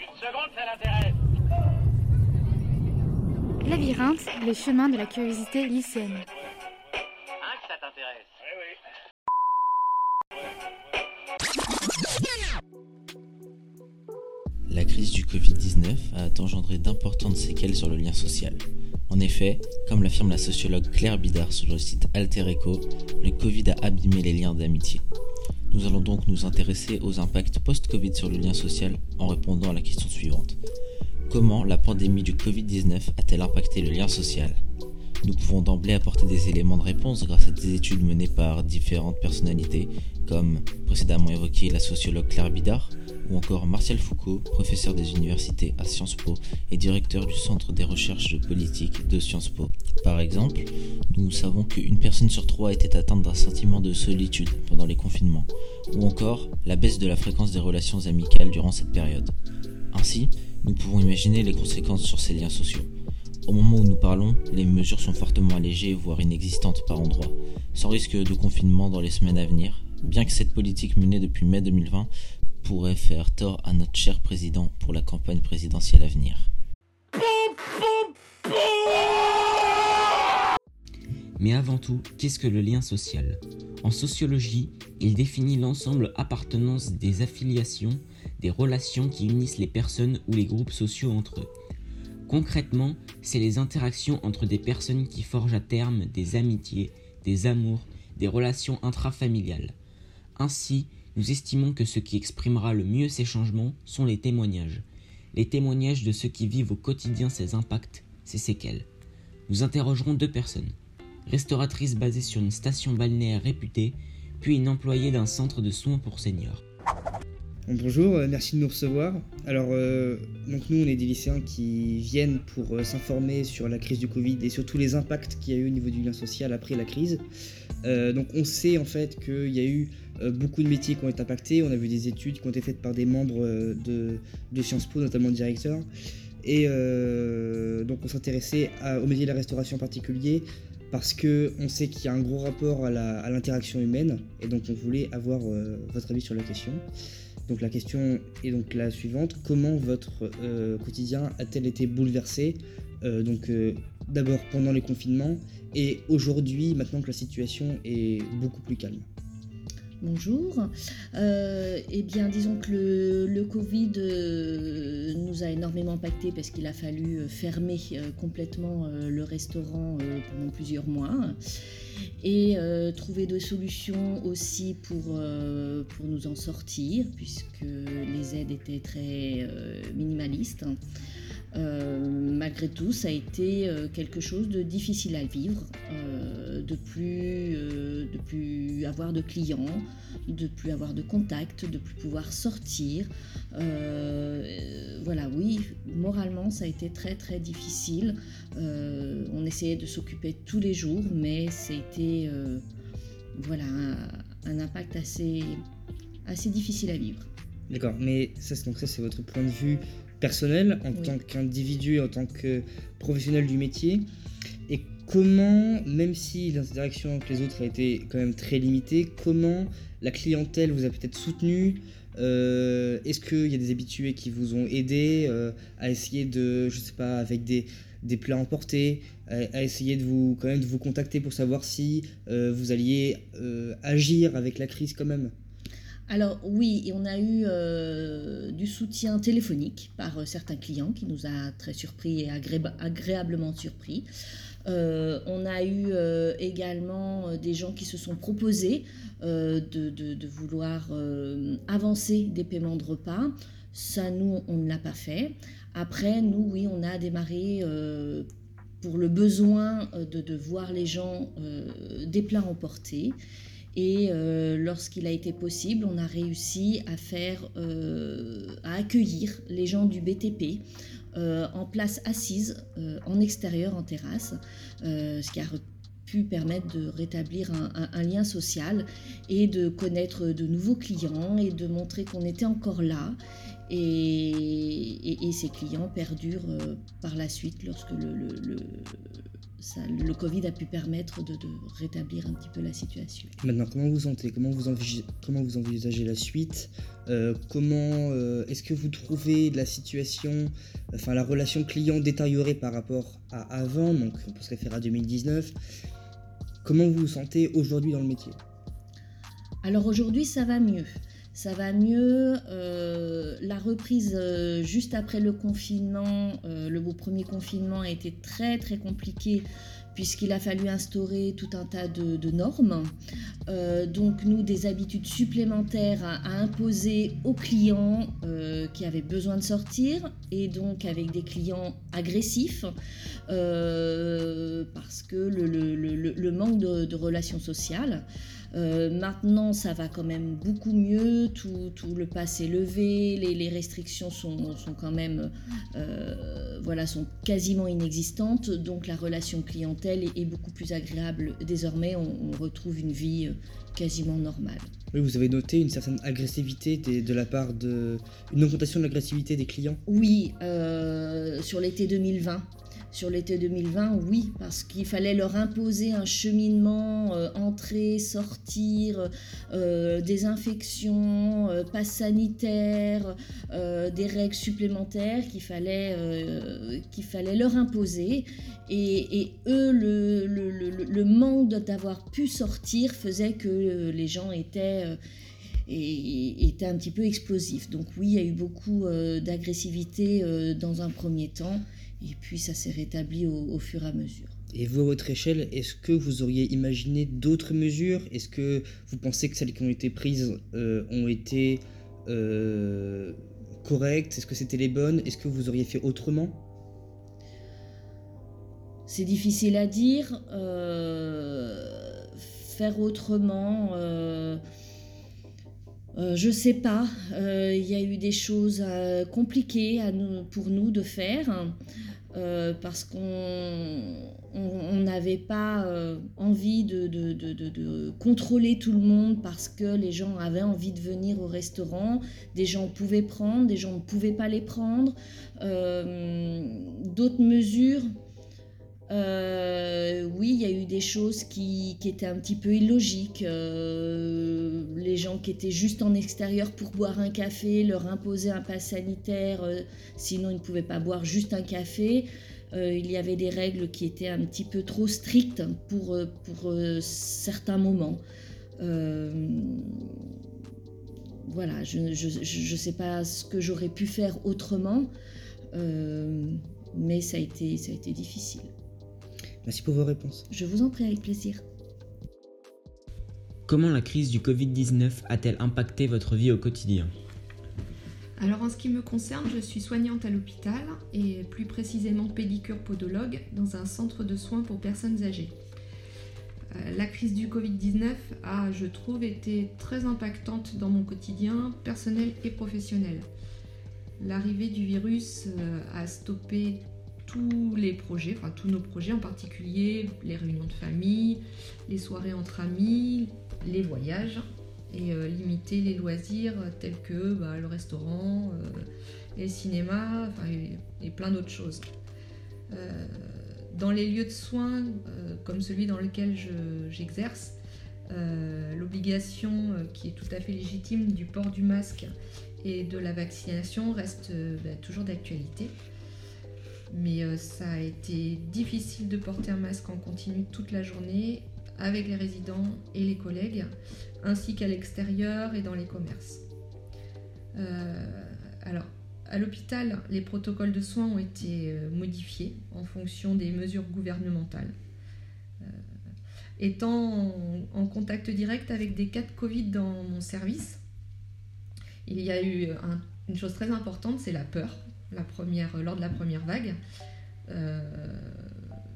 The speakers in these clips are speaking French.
Une seconde, ça l'intéresse. Labyrinthe, le chemin de la curiosité lycéenne. Hein, que ça t'intéresse oui. La crise du Covid-19 a engendré d'importantes séquelles sur le lien social. En effet, comme l'affirme la sociologue Claire Bidard sur le site Alter Echo, le Covid a abîmé les liens d'amitié. Nous allons donc nous intéresser aux impacts post-Covid sur le lien social en répondant à la question suivante. Comment la pandémie du Covid-19 a-t-elle impacté le lien social? Nous pouvons d'emblée apporter des éléments de réponse grâce à des études menées par différentes personnalités, comme précédemment évoqué la sociologue Claire Bidard, ou encore Martial Foucault, professeur des universités à Sciences Po et directeur du Centre des recherches politiques de Sciences Po. Par exemple, nous savons qu'une personne sur trois était atteinte d'un sentiment de solitude pendant les confinements, ou encore la baisse de la fréquence des relations amicales durant cette période. Ainsi, nous pouvons imaginer les conséquences sur ces liens sociaux. Au moment où nous parlons, les mesures sont fortement allégées, voire inexistantes par endroits, sans risque de confinement dans les semaines à venir, bien que cette politique menée depuis mai 2020 pourrait faire tort à notre cher président pour la campagne présidentielle à venir. Mais avant tout, qu'est-ce que le lien social? En sociologie, il définit l'ensemble appartenance des affiliations, des relations qui unissent les personnes ou les groupes sociaux entre eux. Concrètement, c'est les interactions entre des personnes qui forgent à terme des amitiés, des amours, des relations intrafamiliales. Ainsi, nous estimons que ce qui exprimera le mieux ces changements sont les témoignages. Les témoignages de ceux qui vivent au quotidien ces impacts, ces séquelles. Nous interrogerons deux personnes. Restauratrice basée sur une station balnéaire réputée, puis une employée d'un centre de soins pour seniors. Bon, bonjour, euh, merci de nous recevoir. Alors, euh, nous, on est des lycéens qui viennent pour euh, s'informer sur la crise du Covid et sur tous les impacts qu'il y a eu au niveau du lien social après la crise. Donc, on sait en fait qu'il y a eu beaucoup de métiers qui ont été impactés. On a vu des études qui ont été faites par des membres de, de Sciences Po, notamment le directeur. Et donc, on s'intéressait au métier de la restauration en particulier parce que on sait qu'il y a un gros rapport à l'interaction humaine. Et donc, on voulait avoir votre avis sur la question. Donc la question est donc la suivante comment votre euh, quotidien a-t-il été bouleversé euh, Donc euh, d'abord pendant les confinements et aujourd'hui, maintenant que la situation est beaucoup plus calme. Bonjour. Euh, eh bien, disons que le, Covid euh, nous a énormément impacté parce qu'il a fallu euh, fermer complètement le restaurant pendant plusieurs mois et trouver des solutions aussi pour, nous en sortir puisque les aides étaient très minimalistes. Euh, malgré tout, ça a été euh, quelque chose de difficile à vivre, euh, de plus, de plus avoir de clients, de plus avoir de contacts, de plus pouvoir sortir. Voilà, oui, moralement, ça a été très très difficile. On essayait de s'occuper tous les jours, mais c'était voilà un, un impact assez assez difficile à vivre. D'accord, mais ça, donc ça c'est votre point de vue personnel en Oui. tant qu'individu, en tant que professionnel du métier. Et comment, même si l'interaction avec les autres a été quand même très limitée, comment la clientèle vous a peut-être soutenu Euh, Est-ce qu'il y a des habitués qui vous ont aidé euh, à essayer de, je sais pas, avec des, des plats emportés, à, à essayer de vous quand même de vous contacter pour savoir si euh, vous alliez agir avec la crise quand même? Alors oui, on a eu euh, du soutien téléphonique par euh, certains clients qui nous a très surpris et agré- agréablement surpris. Euh, on a eu également des gens qui se sont proposés de, vouloir avancer des paiements de repas. Ça, nous, on ne l'a pas fait. Après, nous, oui, on a démarré pour le besoin de, voir les gens des plats emportés. Et euh, lorsqu'il a été possible, on a réussi à faire, euh, à accueillir les gens du BTP euh, en place assise, en extérieur, en terrasse, ce qui a pu permettre de rétablir un, lien social et de connaître de nouveaux clients et de montrer qu'on était encore là. Et, ces clients perdurent par la suite lorsque le Covid a pu permettre de, rétablir un petit peu la situation. Maintenant, comment vous sentez comment vous, envisagez, comment vous envisagez la suite euh, Comment euh, est-ce que vous trouvez la situation, enfin la relation client détériorée par rapport à avant Donc, on peut se référer à 2019. Comment vous vous sentez aujourd'hui dans le métier? Alors aujourd'hui, ça va mieux ça va mieux. Euh, la reprise euh, juste après le confinement, euh, le beau premier confinement a été très très compliqué puisqu'il a fallu instaurer tout un tas de, normes. donc nous, des habitudes supplémentaires à, imposer aux clients qui avaient besoin de sortir et donc avec des clients agressifs parce que le, manque de relations sociales. Euh, maintenant, ça va quand même beaucoup mieux, tout, tout le pass est levé, les, les restrictions sont, sont, quand même, euh, voilà, sont quasiment inexistantes, donc la relation clientèle est, beaucoup plus agréable. Désormais, on, retrouve une vie euh, quasiment normale. Oui, vous avez noté une certaine agressivité de la part de... une augmentation de l'agressivité des clients? Oui, sur l'été 2020 sur l'été 2020, oui, parce qu'il fallait leur imposer un cheminement, euh, entrer, sortir, euh, des infections, euh, passe sanitaire, des règles supplémentaires qu'il fallait, fallait leur imposer. Et, eux, le, manque d'avoir pu sortir faisait que les gens étaient un petit peu explosif. Donc oui, il y a eu beaucoup d'agressivité dans un premier temps. Et puis ça s'est rétabli au, fur et à mesure. Et vous, à votre échelle, est-ce que vous auriez imaginé d'autres mesures? Est-ce que vous pensez que celles qui ont été prises euh, ont été euh, correctes? Est-ce que c'était les bonnes? Est-ce que vous auriez fait autrement? C'est difficile à dire. Euh, faire autrement. je sais pas, il y a eu des choses compliquées à nous, pour nous de faire. Euh, parce qu'on n'avait pas euh, envie de, contrôler tout le monde parce que les gens avaient envie de venir au restaurant. Des gens pouvaient prendre, des gens ne pouvaient pas les prendre. Euh, d'autres mesures euh, oui, il y a eu des choses qui, étaient un petit peu illogiques. Euh, les gens qui étaient juste en extérieur pour boire un café, leur imposer un pass sanitaire, euh, sinon ils ne pouvaient pas boire juste un café. il y avait des règles qui étaient un petit peu trop strictes pour, certains moments. voilà, je ne sais pas ce que j'aurais pu faire autrement, mais ça a été difficile. Merci pour vos réponses. Je vous en prie avec plaisir. Comment la crise du Covid-19 a-t-elle impacté votre vie au quotidien? Alors en ce qui me concerne, je suis soignante à l'hôpital et plus précisément pédicure podologue dans un centre de soins pour personnes âgées. Euh, la crise du Covid-19 a, je trouve, été très impactante dans mon quotidien personnel et professionnel. L'arrivée du virus euh, a stoppé tous les projets, enfin tous nos projets en particulier, les réunions de famille, les soirées entre amis, les voyages et euh, limiter les loisirs tels que bah, le restaurant, euh, les cinémas et, plein d'autres choses. Euh, dans les lieux de soins comme celui dans lequel j'exerce, l'obligation qui est tout à fait légitime du port du masque et de la vaccination reste bah, toujours d'actualité mais euh, ça a été difficile de porter un masque en continu toute la journée avec les résidents et les collègues, ainsi qu'à l'extérieur et dans les commerces. Euh, alors, à l'hôpital, les protocoles de soins ont été euh, modifiés en fonction des mesures gouvernementales. étant en, contact direct avec des cas de Covid dans mon service, il y a eu une chose très importante, c'est la peur la première, lors de la première vague euh,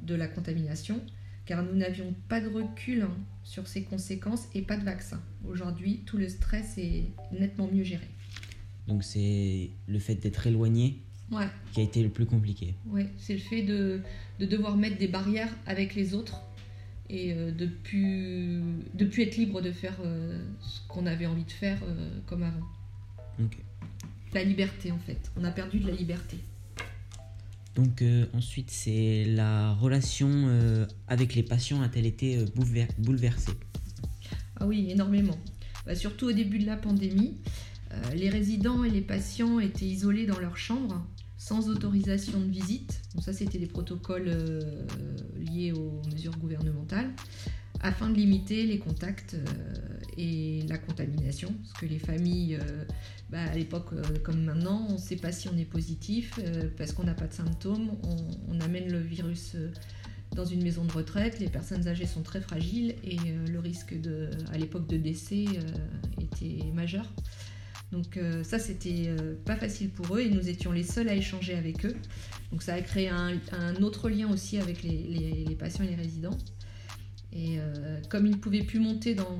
de la contamination, car nous n'avions pas de recul hein, sur ses conséquences et pas de vaccin. Aujourd'hui, tout le stress est nettement mieux géré. Donc c'est le fait d'être éloigné qui a été le plus compliqué. Oui, c'est le fait de, devoir mettre des barrières avec les autres et euh, de plus de plus être libre de faire euh, ce qu'on avait envie de faire comme avant. Ok. La liberté en fait. On a perdu de la liberté. Donc euh, ensuite, c'est la relation euh, avec les patients a-t-elle été euh, boulever- bouleversée? Ah oui, énormément. Bah, surtout au début de la pandémie, euh, les résidents et les patients étaient isolés dans leur chambre, sans autorisation de visite. Donc ça, c'était des protocoles liés aux mesures gouvernementales, afin de limiter les contacts euh, et la contamination. Parce que les familles, euh, bah, à l'époque euh, comme maintenant, on ne sait pas si on est positif, parce qu'on n'a pas de symptômes, on, amène le virus. dans une maison de retraite, les personnes âgées sont très fragiles et le risque à l'époque de décès était majeur. Donc ça, c'était euh, pas facile pour eux et nous étions les seuls à échanger avec eux. Donc ça a créé un, autre lien aussi avec les patients et les résidents. Et euh, comme ils ne pouvaient plus monter, dans,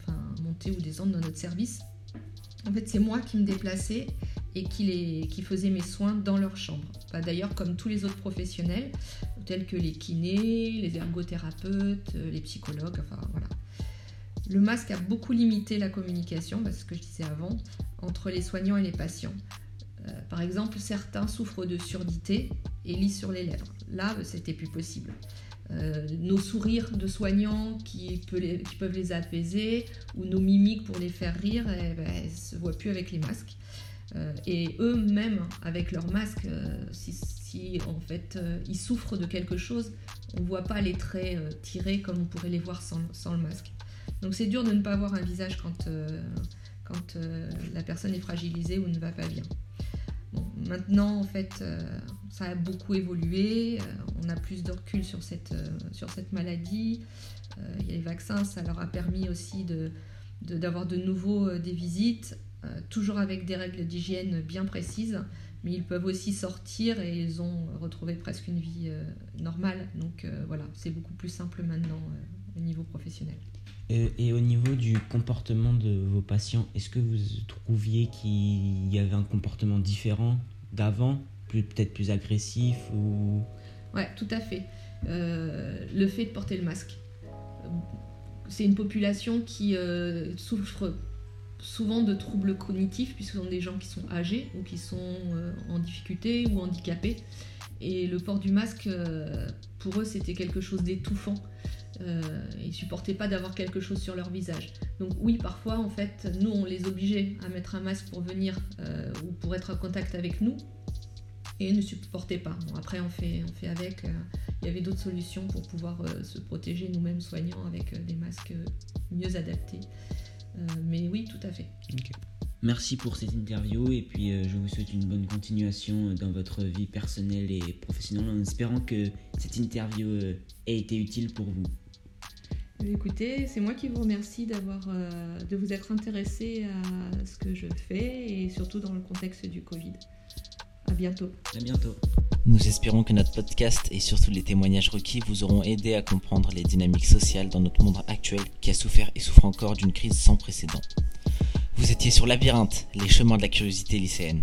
enfin, monter ou descendre dans notre service, en fait, c'est moi qui me déplaçais et qui, les, qui faisais mes soins dans leur chambre. D'ailleurs, comme tous les autres professionnels, tels que les kinés, les ergothérapeutes, euh, les psychologues, enfin voilà. Le masque a beaucoup limité la communication, c'est ce que je disais avant, entre les soignants et les patients. Euh, par exemple, certains souffrent de surdité et lisent sur les lèvres. Là, c'était plus possible. Euh, nos sourires de soignants qui, peuvent les apaiser ou nos mimiques pour les faire rire, eh ben, elles se voient plus avec les masques. Euh, et eux-mêmes, avec leur masque, euh, si, en fait euh, ils souffrent de quelque chose, on ne voit pas les traits tirés comme on pourrait les voir sans, le masque. Donc c'est dur de ne pas voir un visage quand, la personne est fragilisée ou ne va pas bien. Maintenant, en fait, euh, ça a beaucoup évolué. euh, on a plus de recul sur cette, euh, sur cette maladie. Il y a les vaccins, ça leur a permis aussi de, de- d'avoir de, nouveau des visites, toujours avec des règles d'hygiène bien précises. Mais ils peuvent aussi sortir et ils ont retrouvé presque une vie normale. Donc voilà, c'est beaucoup plus simple maintenant au niveau professionnel. Euh, Et au niveau du comportement de vos patients, est-ce que vous trouviez qu'il y avait un comportement différent d'avant, peut-être plus agressif ou? Ouais, tout à fait. Euh, le fait de porter le masque. Euh, C'est une population qui souffre souvent de troubles cognitifs, puisque ce sont des gens qui sont âgés ou qui sont en difficulté ou handicapés. Et le port du masque, pour eux, c'était quelque chose d'étouffant. Euh, ils supportaient pas d'avoir quelque chose sur leur visage. Donc oui, parfois, en fait, nous, on les obligeait à mettre un masque pour venir euh, ou pour être en contact avec nous et ils ne supportaient pas. Bon, après, on fait, on fait avec. euh, il y avait d'autres solutions pour pouvoir euh, se protéger nous-mêmes soignants avec des masques mieux adaptés. Mais oui, tout à fait. Merci pour cette interview et puis je vous souhaite une bonne continuation dans votre vie personnelle et professionnelle en espérant que cette interview ait été utile pour vous. Écoutez, c'est moi qui vous remercie d'avoir, euh, de vous être intéressé à ce que je fais et surtout dans le contexte du Covid. À bientôt. À bientôt. Nous espérons que notre podcast et surtout les témoignages requis vous auront aidé à comprendre les dynamiques sociales dans notre monde actuel qui a souffert et souffre encore d'une crise sans précédent. Vous étiez sur Labyrinthe, les chemins de la curiosité lycéenne.